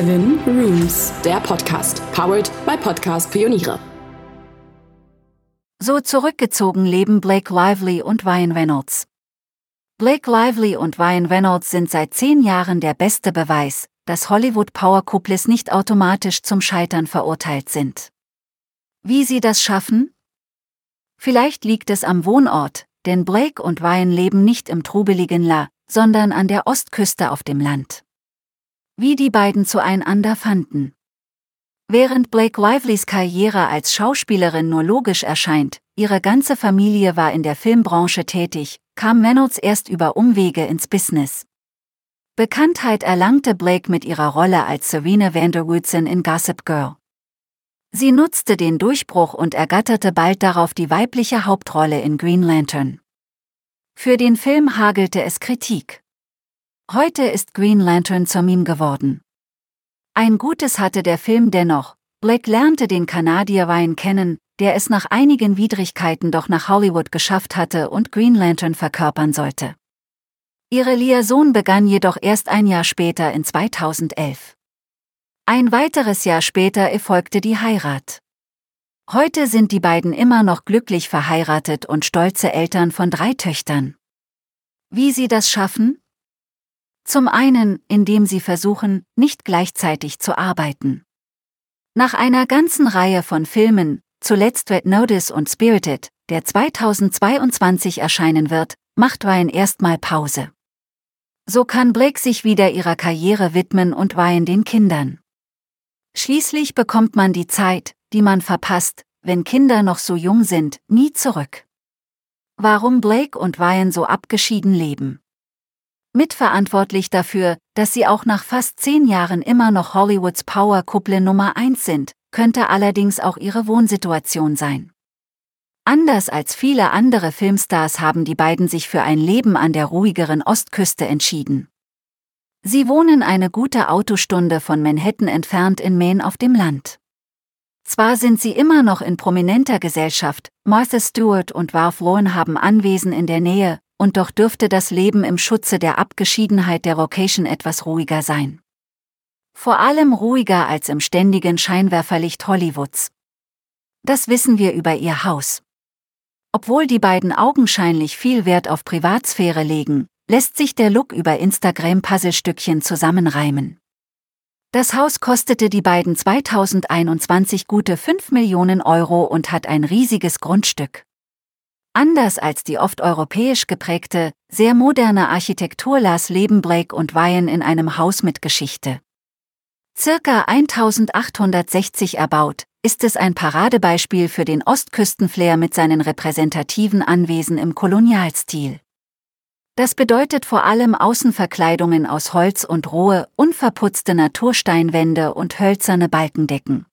Seven Rooms, der Podcast, powered by Podcast Pioniere. So zurückgezogen leben Blake Lively und Ryan Reynolds. Blake Lively und Ryan Reynolds sind seit zehn Jahren der beste Beweis, dass Hollywood Power Couples nicht automatisch zum Scheitern verurteilt sind. Wie sie das schaffen? Vielleicht liegt es am Wohnort, denn Blake und Ryan leben nicht im trubeligen La, sondern an der Ostküste auf dem Land. Wie die beiden zueinander fanden. Während Blake Livelys Karriere als Schauspielerin nur logisch erscheint, ihre ganze Familie war in der Filmbranche tätig, kam Reynolds erst über Umwege ins Business. Bekanntheit erlangte Blake mit ihrer Rolle als Serena Vanderwoodson in Gossip Girl. Sie nutzte den Durchbruch und ergatterte bald darauf die weibliche Hauptrolle in Green Lantern. Für den Film hagelte es Kritik. Heute ist Green Lantern zur Meme geworden. Ein Gutes hatte der Film dennoch. Blake lernte den Kanadier Ryan kennen, der es nach einigen Widrigkeiten doch nach Hollywood geschafft hatte und Green Lantern verkörpern sollte. Ihre Liaison begann jedoch erst ein Jahr später in 2011. Ein weiteres Jahr später erfolgte die Heirat. Heute sind die beiden immer noch glücklich verheiratet und stolze Eltern von drei Töchtern. Wie sie das schaffen? Zum einen, indem sie versuchen, nicht gleichzeitig zu arbeiten. Nach einer ganzen Reihe von Filmen, zuletzt Red Notice und Spirited, der 2022 erscheinen wird, macht Ryan erstmal Pause. So kann Blake sich wieder ihrer Karriere widmen und Ryan den Kindern. Schließlich bekommt man die Zeit, die man verpasst, wenn Kinder noch so jung sind, nie zurück. Warum Blake und Ryan so abgeschieden leben. Mitverantwortlich dafür, dass sie auch nach fast zehn Jahren immer noch Hollywoods Power-Couple Nummer 1 sind, könnte allerdings auch ihre Wohnsituation sein. Anders als viele andere Filmstars haben die beiden sich für ein Leben an der ruhigeren Ostküste entschieden. Sie wohnen eine gute Autostunde von Manhattan entfernt in Maine auf dem Land. Zwar sind sie immer noch in prominenter Gesellschaft, Martha Stewart und Ralph Lauren haben Anwesen in der Nähe, und doch dürfte das Leben im Schutze der Abgeschiedenheit der Location etwas ruhiger sein. Vor allem ruhiger als im ständigen Scheinwerferlicht Hollywoods. Das wissen wir über ihr Haus. Obwohl die beiden augenscheinlich viel Wert auf Privatsphäre legen, lässt sich der Look über Instagram Puzzlestückchen zusammenreimen. Das Haus kostete die beiden 2021 gute 5 Millionen Euro und hat ein riesiges Grundstück. Anders als die oft europäisch geprägte, sehr moderne Architektur las Leben Blake und Ryan in einem Haus mit Geschichte. Circa 1860 erbaut, ist es ein Paradebeispiel für den Ostküstenflair mit seinen repräsentativen Anwesen im Kolonialstil. Das bedeutet vor allem Außenverkleidungen aus Holz und rohe, unverputzte Natursteinwände und hölzerne Balkendecken.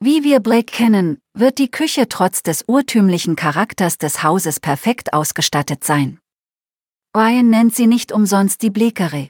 Wie wir Blake kennen, wird die Küche trotz des urtümlichen Charakters des Hauses perfekt ausgestattet sein. Ryan nennt sie nicht umsonst die Blekere.